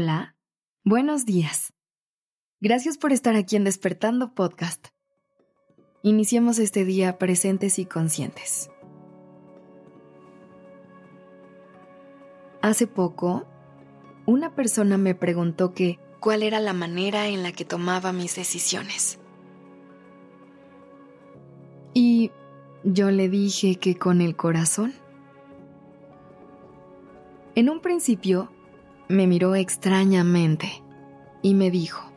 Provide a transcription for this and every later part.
Hola, buenos días. Gracias por estar aquí en Despertando Podcast. Iniciemos este día presentes y conscientes. Hace poco, una persona me preguntó que cuál era la manera en la que tomaba mis decisiones. Y yo le dije que con el corazón. En un principio, me miró extrañamente y me dijo,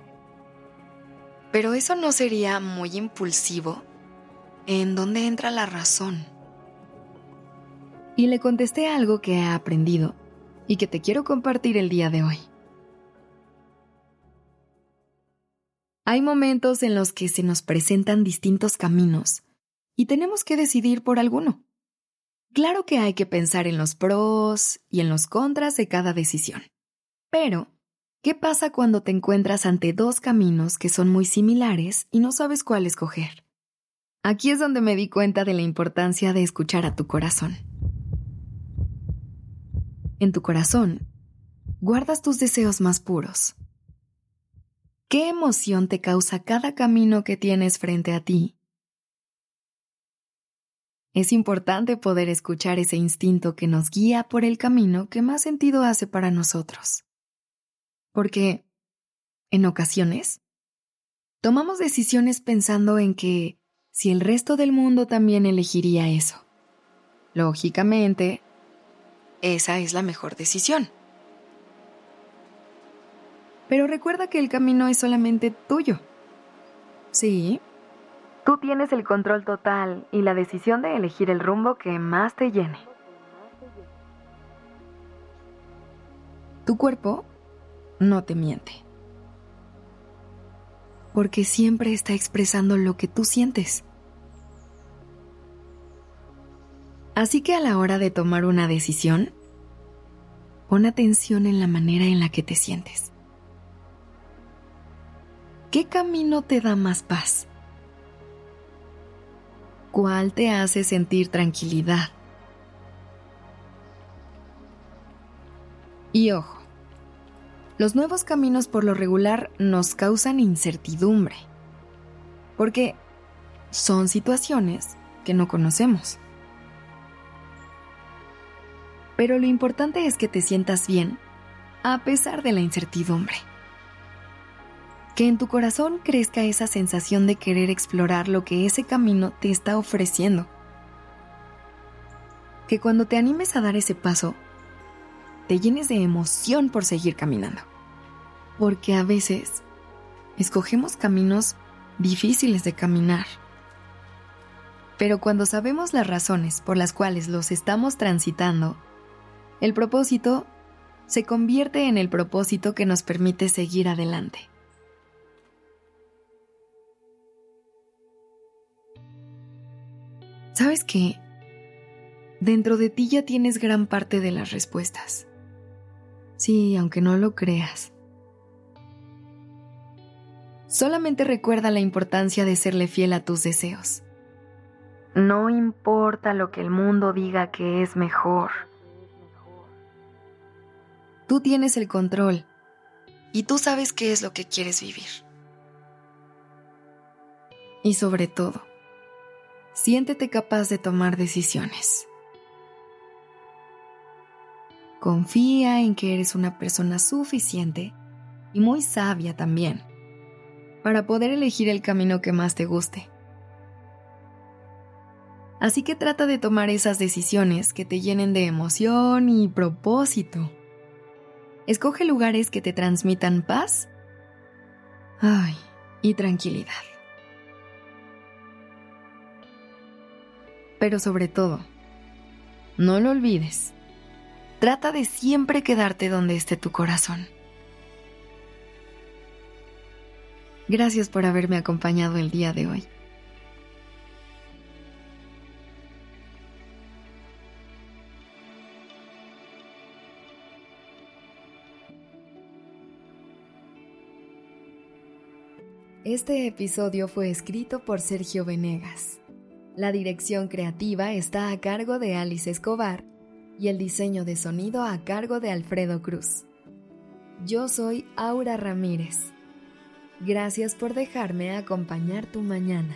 ¿pero eso no sería muy impulsivo? ¿En dónde entra la razón? Y le contesté algo que he aprendido y que te quiero compartir el día de hoy. Hay momentos en los que se nos presentan distintos caminos y tenemos que decidir por alguno. Claro que hay que pensar en los pros y en los contras de cada decisión. Pero, ¿qué pasa cuando te encuentras ante dos caminos que son muy similares y no sabes cuál escoger? Aquí es donde me di cuenta de la importancia de escuchar a tu corazón. En tu corazón, guardas tus deseos más puros. ¿Qué emoción te causa cada camino que tienes frente a ti? Es importante poder escuchar ese instinto que nos guía por el camino que más sentido hace para nosotros. Porque, en ocasiones, tomamos decisiones pensando en que si el resto del mundo también elegiría eso. Lógicamente, esa es la mejor decisión. Pero recuerda que el camino es solamente tuyo. Sí, tú tienes el control total y la decisión de elegir el rumbo que más te llene. Tu cuerpo no te miente. Porque siempre está expresando lo que tú sientes. Así que a la hora de tomar una decisión, pon atención en la manera en la que te sientes. ¿Qué camino te da más paz? ¿Cuál te hace sentir tranquilidad? Y ojo, los nuevos caminos por lo regular nos causan incertidumbre, porque son situaciones que no conocemos. Pero lo importante es que te sientas bien a pesar de la incertidumbre. Que en tu corazón crezca esa sensación de querer explorar lo que ese camino te está ofreciendo. Que cuando te animes a dar ese paso, te llenes de emoción por seguir caminando porque a veces escogemos caminos difíciles de caminar. Pero cuando sabemos las razones por las cuales los estamos transitando, el propósito se convierte en el propósito que nos permite seguir adelante. ¿Sabes qué? Dentro de ti ya tienes gran parte de las respuestas. Sí, aunque no lo creas. Solamente recuerda la importancia de serle fiel a tus deseos. No importa lo que el mundo diga que es mejor. Tú tienes el control y tú sabes qué es lo que quieres vivir. Y sobre todo, siéntete capaz de tomar decisiones. Confía en que eres una persona suficiente y muy sabia también para poder elegir el camino que más te guste. Así que trata de tomar esas decisiones que te llenen de emoción y propósito. Escoge lugares que te transmitan paz ay, y tranquilidad. Pero sobre todo, no lo olvides. Trata de siempre quedarte donde esté tu corazón. Gracias por haberme acompañado el día de hoy. Este episodio fue escrito por Sergio Venegas. La dirección creativa está a cargo de Alice Escobar y el diseño de sonido a cargo de Alfredo Cruz. Yo soy Aura Ramírez. Gracias por dejarme acompañar tu mañana.